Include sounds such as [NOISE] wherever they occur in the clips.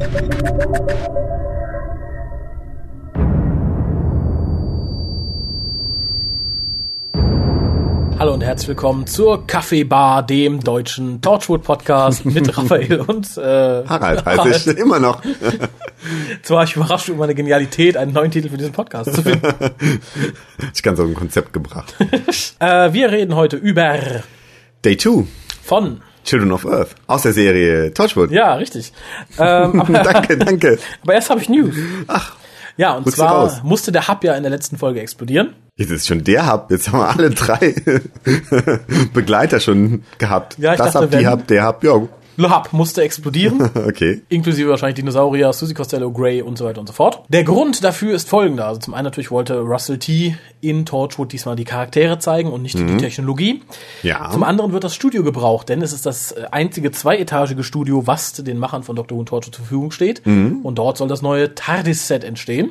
Hallo und herzlich willkommen zur Kaffeebar, dem deutschen Torchwood Podcast mit [LAUGHS] Raphael und äh, Harald heiße ich immer noch. [LAUGHS] Jetzt war ich überrascht über meine Genialität, einen neuen Titel für diesen Podcast zu finden. [LAUGHS] ich ganz aus dem Konzept gebracht. äh, wir reden heute über Day 2 von Children of Earth aus der Serie Torchwood. Ja, richtig. Ähm, [LAUGHS] aber, danke, danke. Aber erst habe ich News. Ach. Ja, und zwar musste der Hub ja in der letzten Folge explodieren. Jetzt ist schon der Hub. Jetzt haben wir alle drei [LAUGHS] Begleiter schon gehabt. Ja, ich das dachte, Hub, die Hub, der Hub. Ja, Le Hub musste explodieren. [LAUGHS] okay. inklusive wahrscheinlich Dinosaurier, Susie Costello, Grey und so weiter und so fort. Der Grund dafür ist folgender. Also zum einen natürlich wollte Russell T. in Torchwood diesmal die Charaktere zeigen und nicht die Technologie. Ja. Zum anderen wird das Studio gebraucht, denn es ist das äh, einzige zweietagige Studio, was den Machern von Dr. Who und Torchwood zur Verfügung steht. Und dort soll das neue TARDIS-Set entstehen.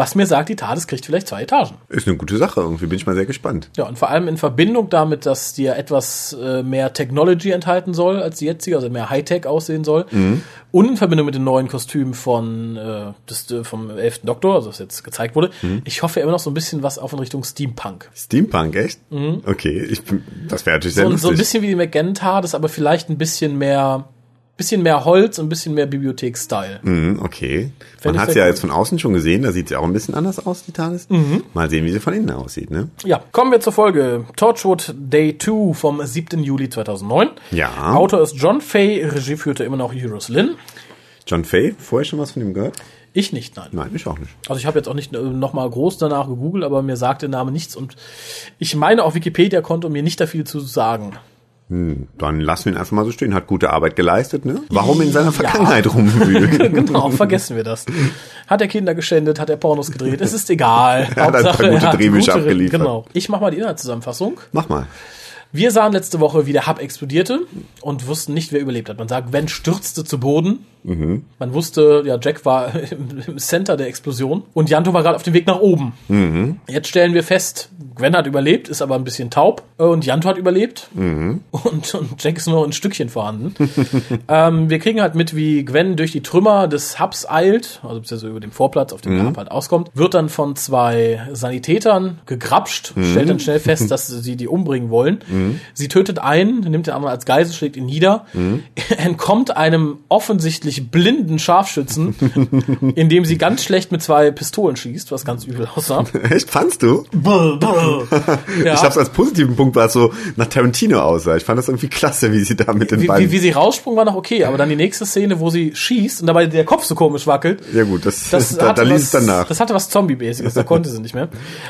Was mir sagt, die TARDIS kriegt vielleicht zwei Etagen. Ist eine gute Sache. Irgendwie bin ich mal sehr gespannt. Ja, und vor allem in Verbindung damit, dass die ja etwas äh, mehr Technology enthalten soll als die jetzige, also mehr Hightech aussehen soll. Und in Verbindung mit den neuen Kostümen von äh, des, äh, vom elften Doktor, also was jetzt gezeigt wurde. Ich hoffe immer noch so ein bisschen was auf in Richtung Steampunk. Steampunk, echt? Okay, ich das wäre natürlich sehr So, lustig. so ein bisschen wie die McGann das aber vielleicht ein bisschen mehr, bisschen mehr Holz und ein bisschen mehr Bibliothek-Style. Mhm, okay. Fänd Man hat sie ja gut. jetzt von außen schon gesehen. Da sieht sie auch ein bisschen anders aus, die Tages. Mhm. Mal sehen, wie sie von innen aussieht, ne? Ja, kommen wir zur Folge. Torchwood Day 2 vom 7. Juli 2009. Ja. Autor ist John Fay, Regie führte immer noch Euros Lynn. John Fay, vorher schon was von ihm gehört? Ich nicht, nein. Nein, ich auch nicht. Also ich habe jetzt auch nicht äh, noch mal groß danach gegoogelt, aber mir sagt der Name nichts und ich meine auf Wikipedia konnte mir nicht da viel zu sagen. Dann lassen wir ihn einfach mal so stehen. Hat gute Arbeit geleistet, ne? Warum in seiner Vergangenheit [LAUGHS] rumwühlen? genau, vergessen wir das. Hat er Kinder geschändet, hat er Pornos gedreht, es ist egal. [LAUGHS] Er hat ein paar gute Drehbücher gute- abgeliefert. Genau. Ich mache mal die Inhaltszusammenfassung. Mach mal. Wir sahen letzte Woche, wie der Hub explodierte und wussten nicht, wer überlebt hat. Man sagt, Gwen stürzte zu Boden. Man wusste, ja, Jack war [LAUGHS] im im Center der Explosion und Janto war gerade auf dem Weg nach oben. Jetzt stellen wir fest, Gwen hat überlebt, ist aber ein bisschen taub und Janto hat überlebt und, und Jack ist nur ein Stückchen vorhanden. [LAUGHS] ähm, wir kriegen halt mit, wie Gwen durch die Trümmer des Hubs eilt, also beziehungsweise über dem Vorplatz, auf dem der Hub halt auskommt, wird dann von zwei Sanitätern gegrapscht, stellt dann schnell fest, dass sie die umbringen wollen. Sie tötet einen, nimmt den anderen als Geisel, schlägt ihn nieder, [LAUGHS] entkommt einem offensichtlich blinden Scharfschützen, [LAUGHS] indem sie ganz schlecht mit zwei Pistolen schießt, was ganz übel aussah. [LAUGHS] Echt, fandst du? Ja. Ich hab's als positiven Punkt, weil es so nach Tarantino aussah. Ich fand das irgendwie klasse, wie sie da mit den wie, beiden... wie, wie sie raussprung, war noch okay, aber dann die nächste Szene, wo sie schießt und dabei der Kopf so komisch wackelt. ja gut, das, Das da, da liest was, es dann nach. Das hatte was Zombie-mäßiges, da konnte sie nicht mehr.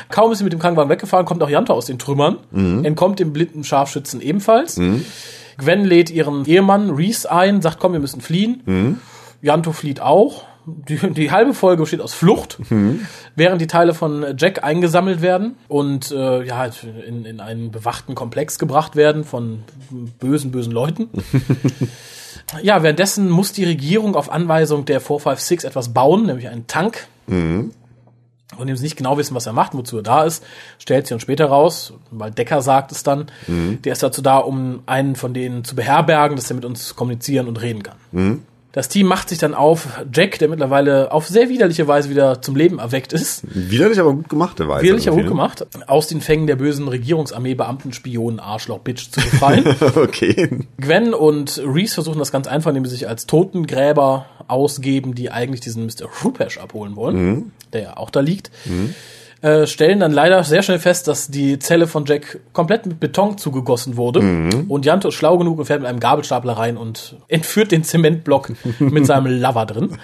Kaum ist sie mit dem Krankenwagen weggefahren, kommt auch Janto aus den Trümmern, Mhm. entkommt dem blinden Scharfschützen ebenfalls. Gwen lädt ihren Ehemann Reese ein, sagt, komm, wir müssen fliehen. Mhm. Janto flieht auch. Die, die halbe Folge besteht aus Flucht, Mhm. während die Teile von Jack eingesammelt werden und äh, ja, in, in einen bewachten Komplex gebracht werden von bösen, bösen Leuten. [LAUGHS] Ja, währenddessen muss die Regierung auf Anweisung der 456 etwas bauen, nämlich einen Tank. Von dem sie nicht genau wissen, was er macht, wozu er da ist, stellt sich dann später raus, weil Decker sagt es dann, der ist dazu da, um einen von denen zu beherbergen, dass er mit uns kommunizieren und reden kann. Das Team macht sich dann auf Jack, der mittlerweile auf sehr widerliche Weise wieder zum Leben erweckt ist. Widerlich, aber gut gemachte Weise. Widerlich aber gut gemacht, aus den Fängen der bösen Regierungsarmee, Beamten, Spionen, Arschloch, Bitch zu befreien. [LAUGHS] Okay. Gwen und Reese versuchen das ganz einfach, indem sie sich als Totengräber ausgeben, die eigentlich diesen Mr. Rupesh abholen wollen, der ja auch da liegt. Äh, stellen dann leider sehr schnell fest, dass die Zelle von Jack komplett mit Beton zugegossen wurde. Und Janto ist schlau genug und fährt mit einem Gabelstapler rein und [LAUGHS] entführt den Zementblock mit seinem [LAUGHS] Lover drin.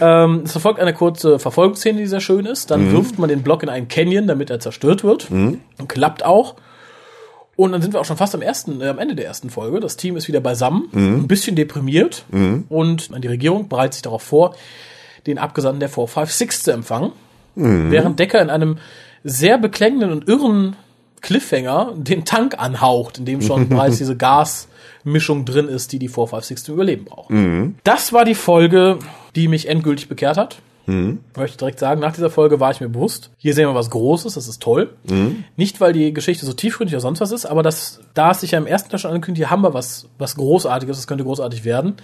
ähm, es verfolgt eine kurze Verfolgungsszene, die sehr schön ist. Dann wirft man den Block in einen Canyon, damit er zerstört wird. Und klappt auch. Und dann sind wir auch schon fast am ersten, äh, am Ende der ersten Folge. Das Team ist wieder beisammen, ein bisschen deprimiert und die Regierung bereitet sich darauf vor, den Abgesandten der 456 zu empfangen. Während Decker in einem sehr beklängenden und irren Cliffhanger den Tank anhaucht, in dem schon [LAUGHS] bereits diese Gasmischung drin ist, die die 456 zum Überleben braucht. Das war die Folge, die mich endgültig bekehrt hat. Möchte ich direkt sagen, nach dieser Folge war ich mir bewusst, hier sehen wir was Großes, das ist toll. Nicht, weil die Geschichte so tiefgründig oder sonst was ist, aber das, da es sich ja im ersten Teil schon angekündigt, hier haben wir was, was Großartiges, das könnte großartig werden,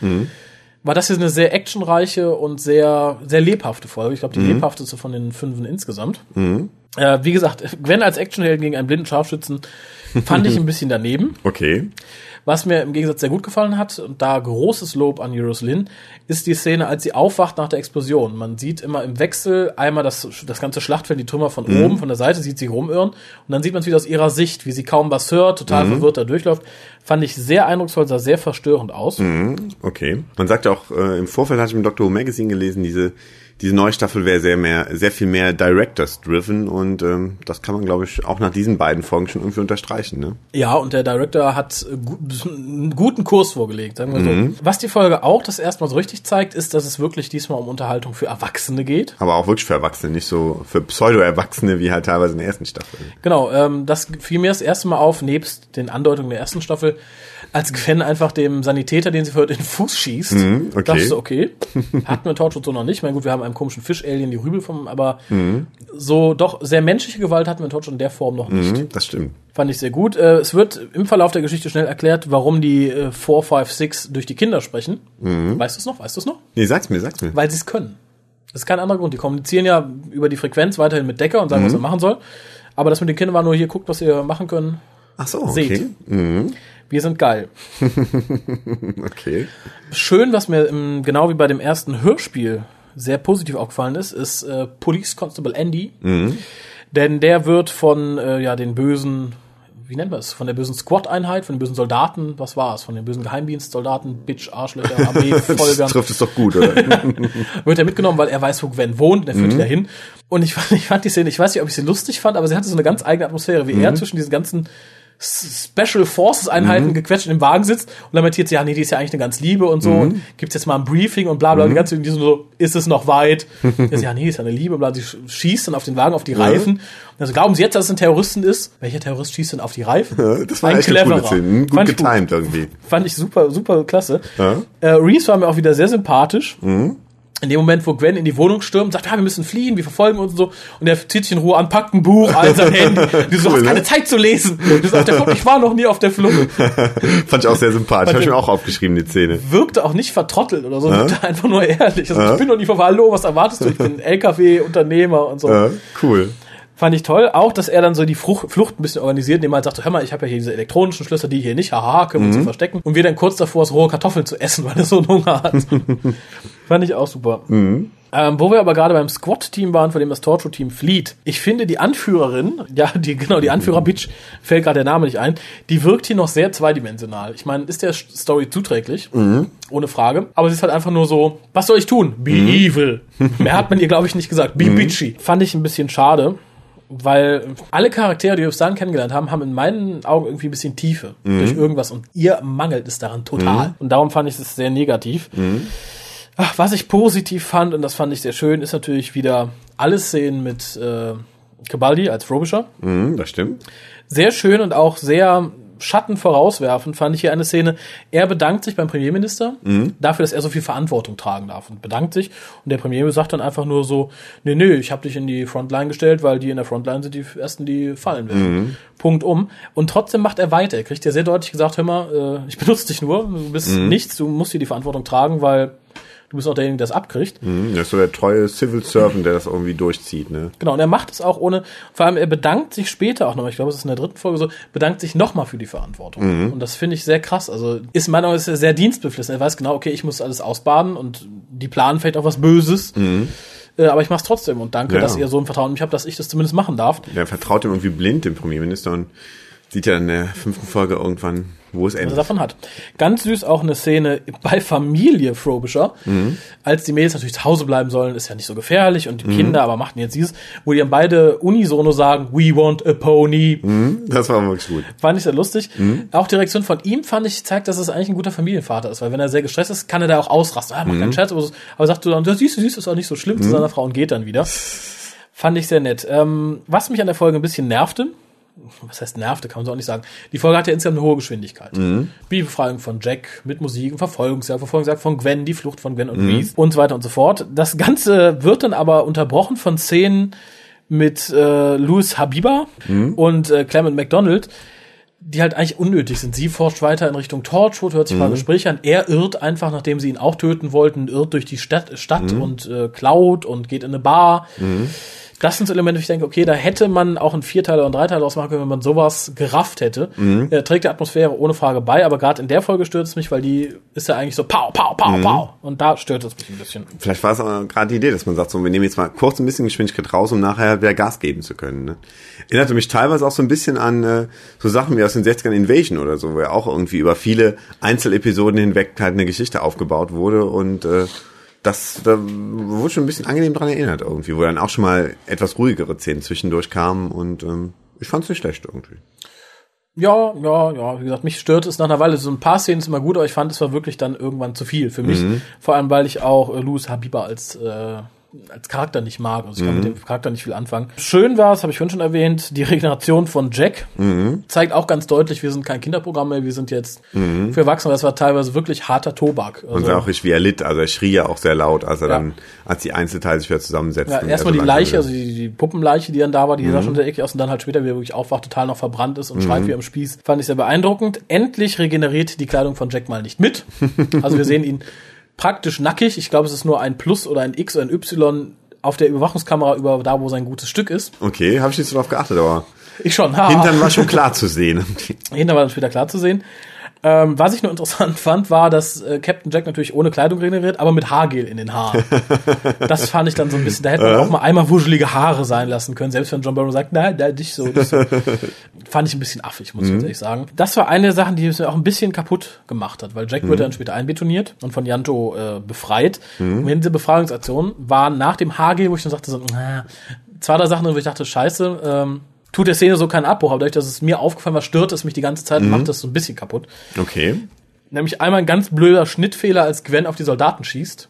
war das hier eine sehr actionreiche und sehr, sehr lebhafte Folge. Ich glaube, die lebhafteste von den fünfen insgesamt. Äh, wie gesagt, Gwen als Actionheld gegen einen blinden Scharfschützen fand ich ein bisschen daneben. Okay. Was mir im Gegensatz sehr gut gefallen hat, und da großes Lob an Lynn, ist die Szene, als sie aufwacht nach der Explosion. Man sieht immer im Wechsel einmal das, das ganze Schlachtfeld, die Trümmer von oben, von der Seite, sieht sie rumirren. Und dann sieht man es wieder aus ihrer Sicht, wie sie kaum was hört, total verwirrt da durchläuft. Fand ich sehr eindrucksvoll, sah sehr verstörend aus. Okay. Man sagt auch, äh, im Vorfeld hatte ich im Doctor Who Magazine gelesen, diese, diese neue Staffel wäre sehr mehr, sehr viel mehr Directors-driven und ähm, das kann man, glaube ich, auch nach diesen beiden Folgen schon irgendwie unterstreichen. Ne? Ja, und der Director hat gu einen guten Kurs vorgelegt, sagen wir so. Was die Folge auch das erstmal so richtig zeigt, ist, dass es wirklich diesmal um Unterhaltung für Erwachsene geht. Aber auch wirklich für Erwachsene, nicht so für Pseudo-Erwachsene wie halt teilweise in der ersten Staffel. Genau, ähm, das fiel mir das erste Mal auf, nebst den Andeutungen der ersten Staffel, als Gwen einfach dem Sanitäter, den sie verhört, in den Fuß schießt. Mhm, okay. Dachte so, okay. [LAUGHS] Hatten wir Torchwood so noch nicht. Ich meine, gut, wir haben einem komischen Fisch-Alien die Rübel vom, aber Mhm. so doch sehr menschliche Gewalt hatten wir in Torchwood in der Form noch nicht. Mhm, das stimmt. Fand ich sehr gut. Äh, es wird im Verlauf der Geschichte schnell erklärt, warum die äh, 4, 5, 6 durch die Kinder sprechen. Mhm. Weißt du es noch? Weißt du es noch? Nee, sag's mir, sag's mir. Weil sie es können. Das ist kein anderer Grund. Die kommunizieren ja über die Frequenz weiterhin mit Decker und sagen, Mhm. was er machen soll. Aber das mit den Kindern war nur hier, guckt, was ihr machen können. Ach so, Seht. okay. Mhm, Wir sind geil. [LAUGHS] okay. Schön, was mir genau wie bei dem ersten Hörspiel sehr positiv aufgefallen ist, ist äh, Police Constable Andy. Denn der wird von äh, ja den bösen, wie nennt man es, von der bösen Squad-Einheit, von den bösen Soldaten, was war es, von den bösen Geheimdienstsoldaten, Bitch, Arschlöcher, [LAUGHS] Armee, Das Folgern, trifft es doch gut, oder? [LAUGHS] wird er mitgenommen, weil er weiß, wo Gwen wohnt, und er führt Mhm. ihn dahin. Und ich fand, ich fand die Szene, ich weiß nicht, ob ich sie lustig fand, aber sie hatte so eine ganz eigene Atmosphäre, wie Mhm. er zwischen diesen ganzen Special Forces Einheiten gequetscht in dem Wagen sitzt und lamentiert sie, ja, nee, die ist ja eigentlich eine ganz Liebe und so, Mhm. und gibt's jetzt mal ein Briefing und bla bla, die ganze die sind so, ist es noch weit? [LAUGHS] Sagt, ja, nee, ist ja eine Liebe, bla, sie sch- schießt dann auf den Wagen, auf die Reifen. Also glauben Sie jetzt, dass es ein Terroristen ist? Welcher Terrorist schießt denn auf die Reifen? Das war Ein echt eine cleverer. Szene. Gut getimed irgendwie. Fand ich super, super klasse. Ja. Mhm. Äh, Reese war mir auch wieder sehr sympathisch. In dem Moment, wo Gwen in die Wohnung stürmt, sagt, ja, wir müssen fliehen, wir verfolgen uns und so. Und er zieht sich in Ruhe an, packt ein Buch, all sein [LAUGHS] Handy. Du so, Cool, hast ne? keine Zeit zu lesen. Du auf der Flucht, ich war noch nie auf der Flucht. [LAUGHS] Fand ich auch sehr sympathisch. Habe ich mir auch aufgeschrieben, die Szene. Wirkte auch nicht vertrottelt oder so, wirkte einfach nur ehrlich. Also, ich bin noch nie vorbei, hallo, was erwartest du? Ich bin LKW-Unternehmer und so. Ja, cool. Fand ich toll. Auch, dass er dann so die Frucht, Flucht ein bisschen organisiert, indem er halt sagt, hör mal, ich habe ja hier diese elektronischen Schlösser, die hier nicht, haha, können wir uns hier verstecken. Und wir dann kurz davor ist, rohe Kartoffeln zu essen, [LAUGHS] weil er so einen Hunger hat. Fand ich auch super. Ähm, wo wir aber gerade beim Squad-Team waren, von dem das Torture-Team flieht. Ich finde, die Anführerin, [LAUGHS] ja, die, genau, die Anführer-Bitch, fällt gerade der Name nicht ein, die wirkt hier noch sehr zweidimensional. Ich meine, ist der Story zuträglich, ohne Frage. Aber sie ist halt einfach nur so, was soll ich tun? Be evil. [LAUGHS] Mehr hat man ihr, glaube ich, nicht gesagt. Be bitchy. Fand ich ein bisschen schade. Weil alle Charaktere, die wir bis dahin kennengelernt haben, haben in meinen Augen irgendwie ein bisschen Tiefe durch irgendwas und ihr mangelt es daran total. Und darum fand ich es sehr negativ. Ach, was ich positiv fand, und das fand ich sehr schön, ist natürlich wieder alle Szenen mit äh, Cabaldi als Frobisher. Mhm, das stimmt. Sehr schön und auch sehr Schatten vorauswerfend fand ich hier eine Szene. Er bedankt sich beim Premierminister dafür, dass er so viel Verantwortung tragen darf und bedankt sich. Und der Premierminister sagt dann einfach nur so, nee, nee, ich habe dich in die Frontline gestellt, weil die in der Frontline sind die Ersten, die fallen werden. Punkt um. Und trotzdem macht er weiter. Er kriegt ja sehr deutlich gesagt, hör mal, äh, ich [LAUGHS] benutze dich nur, du bist nichts, du musst hier die Verantwortung tragen, weil du bist auch derjenige, der das abkriegt. Mhm, Das ist so der treue Civil Servant, der das irgendwie durchzieht, ne? Genau, und er macht es auch ohne, vor allem er bedankt sich später auch nochmal, ich glaube, es ist in der dritten Folge so, bedankt sich nochmal für die Verantwortung. Und das finde ich sehr krass. Also ist in meiner Meinung nach sehr dienstbeflissen. Er weiß genau, okay, ich muss alles ausbaden und die planen vielleicht auch was Böses. Äh, aber ich mach's trotzdem und danke, Ja. dass ihr so ein Vertrauen in mich habt, dass ich das zumindest machen darf. Der vertraut ihm irgendwie blind, dem Premierminister, und sieht ja in der fünften Folge irgendwann, wo es er endet. davon hat. Ganz süß auch eine Szene bei Familie Frobisher, als die Mädels natürlich zu Hause bleiben sollen, ist ja nicht so gefährlich und die Kinder aber machten jetzt dieses, wo die dann beide unisono sagen, we want a pony. Das war wirklich gut. Fand ich sehr lustig. Auch die Reaktion von ihm fand ich, zeigt, dass es eigentlich ein guter Familienvater ist, weil wenn er sehr gestresst ist, kann er da auch ausrasten. Ah, macht keinen Scherz, aber, aber sagt so dann, ja, siehst du, siehst du, ist auch nicht so schlimm zu seiner Frau und geht dann wieder. Fand ich sehr nett. Ähm, was mich an der Folge ein bisschen nervte, was heißt nervte, kann man so auch nicht sagen. Die Folge hatte insgesamt eine hohe Geschwindigkeit. Die Befreiung von Jack mit Musik, Verfolgungsjagd, Verfolgungsjagd von Gwen, die Flucht von Gwen und Reese und so weiter und so fort. Das Ganze wird dann aber unterbrochen von Szenen mit äh, Louis Habiba und äh, Clement McDonald, die halt eigentlich unnötig sind. Sie forscht weiter in Richtung Torchwood, hört sich mhm. mal Gespräche an. Er irrt einfach, nachdem sie ihn auch töten wollten, irrt durch die Stadt, Stadt mhm. und äh, klaut und geht in eine Bar. Das sind so Elemente, wo ich denke, okay, da hätte man auch einen Vierteil oder einen Dreiteil draus machen können, wenn man sowas gerafft hätte. Mhm. Er trägt die Atmosphäre ohne Frage bei, aber gerade in der Folge stört es mich, weil die ist ja eigentlich so pow, pow, pow, mhm. pow. Und da stört es mich ein bisschen. Vielleicht war es aber gerade die Idee, dass man sagt, so, wir nehmen jetzt mal kurz ein bisschen Geschwindigkeit raus, um nachher wieder Gas geben zu können. Ne? Erinnerte mich teilweise auch so ein bisschen an äh, so Sachen wie aus den 60ern Invasion oder so, wo ja auch irgendwie über viele Einzelepisoden hinweg halt eine Geschichte aufgebaut wurde und äh, das, da wurde schon ein bisschen angenehm dran erinnert irgendwie, wo dann auch schon mal etwas ruhigere Szenen zwischendurch kamen und ähm, ich fand's nicht schlecht irgendwie. Ja, ja, ja, wie gesagt, mich stört es nach einer Weile. So ein paar Szenen ist immer gut, aber ich fand, es war wirklich dann irgendwann zu viel für mich. Mhm. Vor allem, weil ich auch äh, Louis Habiba als äh, als Charakter nicht mag. Also ich kann mhm. mit dem Charakter nicht viel anfangen. Schön war es, habe ich vorhin schon erwähnt, die Regeneration von Jack mhm. zeigt auch ganz deutlich, wir sind kein Kinderprogramm mehr, wir sind jetzt mhm. für Erwachsene. Das war teilweise wirklich harter Tobak. Also, und auch richtig, wie er litt. Also er schrie ja auch sehr laut, als er ja. dann, als die Einzelteile sich wieder zusammensetzten. Ja, erstmal die Leiche, also die, die, Puppenleiche, die dann da war, die sah mhm. schon sehr eklig aus und dann halt später, wie er wirklich aufwacht, total noch verbrannt ist und mhm. schreit wie am Spieß. Fand ich sehr beeindruckend. Endlich regeneriert die Kleidung von Jack mal nicht mit. [LAUGHS] Also wir sehen ihn praktisch nackig. Ich glaube, es ist nur ein Plus oder ein X oder ein Y auf der Überwachungskamera über da, wo sein gutes Stück ist. Okay, habe ich nicht so drauf geachtet, aber. Ich schon. Ha. [LAUGHS] Hintern war schon klar zu sehen. Hintern war dann später klar zu sehen. Ähm, was ich nur interessant [LAUGHS] fand, war, dass äh, Captain Jack natürlich ohne Kleidung regeneriert, aber mit Haargel in den Haaren. [LAUGHS] das fand ich dann so ein bisschen, da hätte man äh? auch mal einmal wuschelige Haare sein lassen können, selbst wenn John Barrow sagt, nein, nein, nicht so, nicht so. [LAUGHS] fand ich ein bisschen affig, muss ich mhm. ehrlich sagen. Das war eine der Sachen, die es mir auch ein bisschen kaputt gemacht hat, weil Jack mhm. wird dann später einbetoniert und von Yanto äh, befreit. Mhm. Und diese Befreiungsaktion war nach dem Haargel, wo ich dann sagte so, äh, zwei, drei Sachen, wo ich dachte, scheiße, ähm, tut der Szene so keinen Abbruch, aber dadurch, dass es mir aufgefallen war, stört es mich die ganze Zeit und mhm. macht das so ein bisschen kaputt. Okay. Nämlich einmal ein ganz blöder Schnittfehler, als Gwen auf die Soldaten schießt.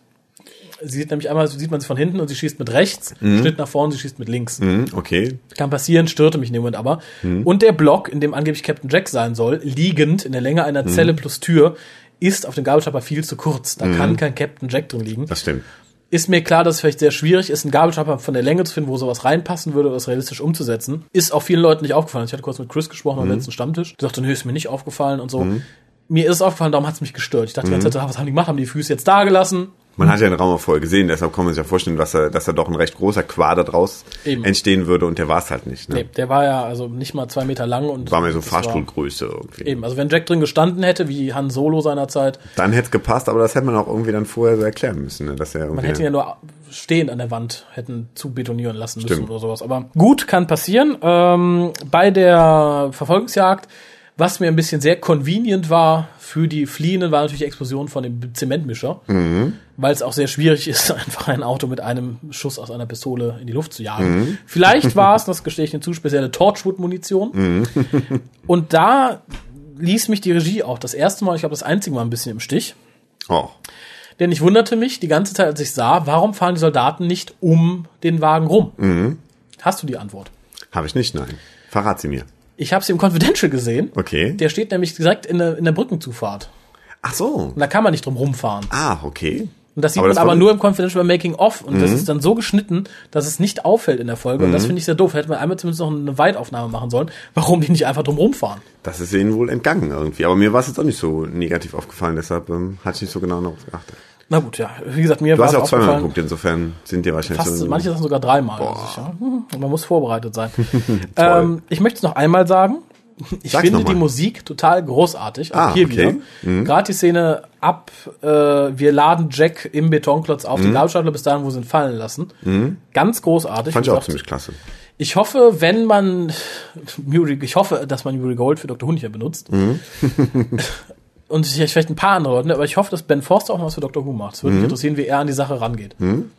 Sie sieht nämlich einmal, sieht man sie von hinten und sie schießt mit rechts, mhm. Schnitt nach vorne, sie schießt mit links. Mhm, okay. Kann passieren, störte mich in dem Moment aber. Mhm. Und der Block, in dem angeblich Captain Jack sein soll, liegend in der Länge einer mhm. Zelle plus Tür, ist auf dem Gabelstapler viel zu kurz. Da mhm. kann kein Captain Jack drin liegen. Das stimmt ist mir klar, dass es vielleicht sehr schwierig ist, einen Gabelstapler von der Länge zu finden, wo sowas reinpassen würde, was realistisch umzusetzen. Ist auch vielen Leuten nicht aufgefallen. Ich hatte kurz mit Chris gesprochen mhm. am letzten Stammtisch. Der sagte, nö, ist mir nicht aufgefallen und so. Mhm. Mir ist es aufgefallen, darum hat es mich gestört. Ich dachte mhm. die ganze Zeit, was haben die gemacht? Haben die Füße jetzt da gelassen? Man hat ja den Raum auch vorher gesehen, deshalb kann man sich ja vorstellen, dass da, dass da doch ein recht großer Quader draus Eben. entstehen würde und der war es halt nicht. Ne? Nee, der war ja also nicht mal zwei Meter lang und. War mir so Fahrstuhlgröße irgendwie. Eben, also wenn Jack drin gestanden hätte, wie Han Solo seinerzeit. Dann hätte es gepasst, aber das hätte man auch irgendwie dann vorher so erklären müssen. Ne? Dass er man hätte ihn ja nur stehend an der Wand hätten zu betonieren lassen müssen Stimmt. oder sowas. Aber gut, kann passieren. Ähm, bei der Verfolgungsjagd was mir ein bisschen sehr convenient war für die Fliehenden, war natürlich die Explosion von dem Zementmischer, mhm. weil es auch sehr schwierig [LAUGHS] ist, einfach ein Auto mit einem Schuss aus einer Pistole in die Luft zu jagen. Mhm. Vielleicht [LAUGHS] war es, das gestehe ich zu, spezielle Torchwood-Munition. Mhm. [LAUGHS] Und da ließ mich die Regie auch das erste Mal, ich glaube das einzige Mal ein bisschen im Stich. Oh. Denn ich wunderte mich die ganze Zeit, als ich sah, warum fahren die Soldaten nicht um den Wagen rum? Mhm. Hast du die Antwort? Habe ich nicht, nein. Verrat sie mir. Ich habe sie im Confidential gesehen. Okay. Der steht nämlich direkt in der, in der Brückenzufahrt. Ach so. Und da kann man nicht drum rumfahren. Ah, okay. Und das sieht aber man das aber nur im Confidential Making Off. Und mhm. das ist dann so geschnitten, dass es nicht auffällt in der Folge. Mhm. Und das mhm. finde ich sehr doof. Hätte man einmal zumindest noch eine Weitaufnahme machen sollen, warum die nicht einfach drum rumfahren. Das ist ihnen wohl entgangen irgendwie. Aber mir war es jetzt auch nicht so negativ aufgefallen, deshalb ähm, hatte ich nicht so genau darauf geachtet. Na gut, ja. Wie gesagt, mir war es Du hast ja auch zweimal geguckt, insofern sind dir wahrscheinlich fast, so Manche Sachen sogar dreimal. Sicher. Man muss vorbereitet sein. [LAUGHS] ähm, ich möchte es noch einmal sagen. Ich Sag's finde die Musik total großartig. Auch ah, hier okay. wieder. Mhm. Gerade die Szene ab, äh, wir laden Jack im Betonklotz auf mhm. die Gabelstapler bis dahin, wo sie ihn fallen lassen. Mhm. Ganz großartig. Fand ich auch ziemlich klasse. Ich hoffe, wenn man [LAUGHS] ich hoffe, dass man Yuri Gold für Dr. Who nicht benutzt. Mhm. [LAUGHS] Und vielleicht ein paar andere Leute, aber ich hoffe, dass Ben Forster auch noch was für Dr. Who macht. Es würde mich mhm. interessieren, wie er an die Sache rangeht. Mhm.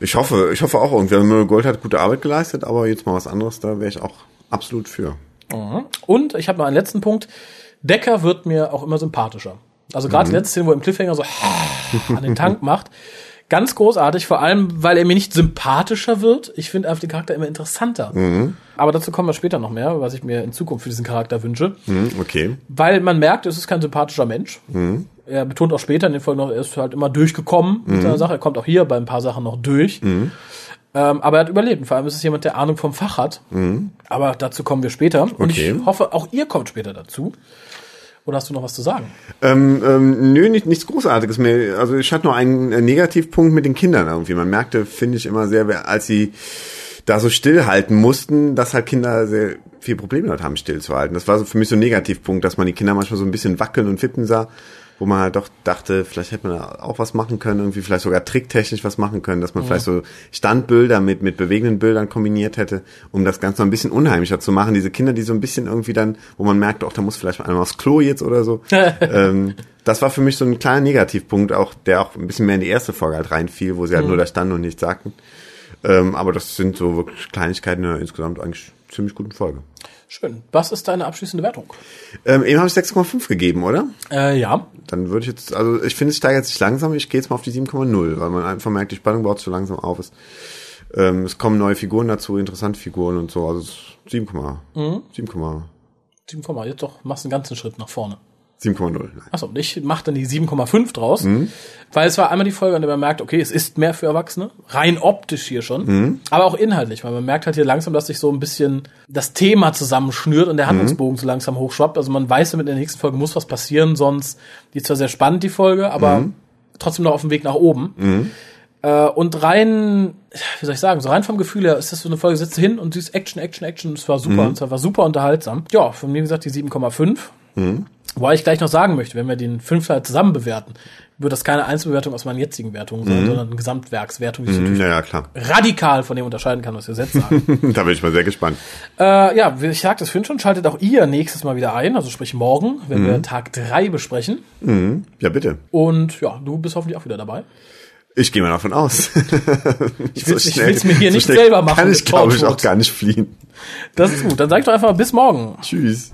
Ich hoffe, ich hoffe auch irgendwie. Gold hat gute Arbeit geleistet, aber jetzt mal was anderes, da wäre ich auch absolut für. Mhm. Und ich habe noch einen letzten Punkt. Decker wird mir auch immer sympathischer. Also gerade mhm. die letzte Szene, wo er im Cliffhanger so [LAUGHS] an den Tank macht. Ganz großartig, vor allem, weil er mir nicht sympathischer wird. Ich finde einfach den Charakter immer interessanter. Mhm. Aber dazu kommen wir später noch mehr, was ich mir in Zukunft für diesen Charakter wünsche. Mhm, okay. Weil man merkt, es ist kein sympathischer Mensch. Mhm. Er betont auch später in den Folgen noch, er ist halt immer durchgekommen mit mhm. seiner Sache. Er kommt auch hier bei ein paar Sachen noch durch. Mhm. Ähm, aber er hat überlebt. Und vor allem ist es jemand, der Ahnung vom Fach hat. Aber dazu kommen wir später. Und Mhm. Okay. ich hoffe, auch ihr kommt später dazu. Oder hast du noch was zu sagen? Ähm, ähm, nö, nicht, nichts Großartiges mehr. Also ich hatte nur einen äh, Negativpunkt mit den Kindern irgendwie. Man merkte, finde ich immer sehr, als sie da so stillhalten mussten, dass halt Kinder sehr viel Probleme damit haben, stillzuhalten. Das war so für mich so ein Negativpunkt, dass man die Kinder manchmal so ein bisschen wackeln und wippen sah, wo man halt doch dachte, vielleicht hätte man da auch was machen können, irgendwie vielleicht sogar tricktechnisch was machen können, dass man vielleicht so Standbilder mit, mit bewegenden Bildern kombiniert hätte, um das Ganze noch ein bisschen unheimlicher zu machen. Diese Kinder, die so ein bisschen irgendwie dann, wo man merkt, auch da muss vielleicht mal einer aufs Klo jetzt oder so. [LAUGHS] ähm, das war für mich so ein kleiner Negativpunkt, auch der auch ein bisschen mehr in die erste Folge halt reinfiel, wo sie halt nur da standen und nichts sagten. Ähm, aber das sind so wirklich Kleinigkeiten in insgesamt eigentlich ziemlich guten Folge. Schön. Was ist deine abschließende Wertung? Ähm, eben habe ich 6,5 gegeben, oder? Äh, ja. Dann würde ich jetzt, also ich finde, es steigert sich langsam. Ich gehe jetzt mal auf die 7,0, weil man einfach merkt, die Spannung baut so langsam auf. Es, ähm, es kommen neue Figuren dazu, interessante Figuren und so. Also es ist 7, Mhm. 7, 7, jetzt doch, machst einen ganzen Schritt nach vorne. 7,0. Nein. Achso, und ich mache dann die 7,5 draus, Mhm. weil es war einmal die Folge, an der man merkt, okay, es ist mehr für Erwachsene, rein optisch hier schon, Mhm. aber auch inhaltlich, weil man merkt halt hier langsam, dass sich so ein bisschen das Thema zusammenschnürt und der Mhm. Handlungsbogen so langsam hochschwappt. Also man weiß damit, in der nächsten Folge muss was passieren, sonst, die ist zwar sehr spannend, die Folge, aber Mhm. trotzdem noch auf dem Weg nach oben. Äh, und rein, wie soll ich sagen, so rein vom Gefühl her ist das so eine Folge, sitzt du hin und siehst Action, Action, Action, es war super, und es war super unterhaltsam. Ja, von mir gesagt die 7,5. Wobei ich gleich noch sagen möchte, wenn wir den Fünfteil zusammen bewerten, wird das keine Einzelbewertung aus meinen jetzigen Wertungen sein, sondern eine Gesamtwerkswertung, die sich natürlich Ja, klar. radikal von dem unterscheiden kann, was wir jetzt sagen. [LAUGHS] da bin ich mal sehr gespannt. äh, ja, wie ich sagte das schon, schaltet auch ihr nächstes Mal wieder ein, also sprich morgen, wenn wir Tag drei besprechen. Ja, bitte. Und ja, du bist hoffentlich auch wieder dabei. Ich gehe mal davon aus. Ich [LAUGHS] will's- ich will's mir hier nicht selber machen Kann ich, glaube ich, auch gar nicht fliehen. Das ist gut. Dann sag ich doch einfach mal bis morgen. Tschüss.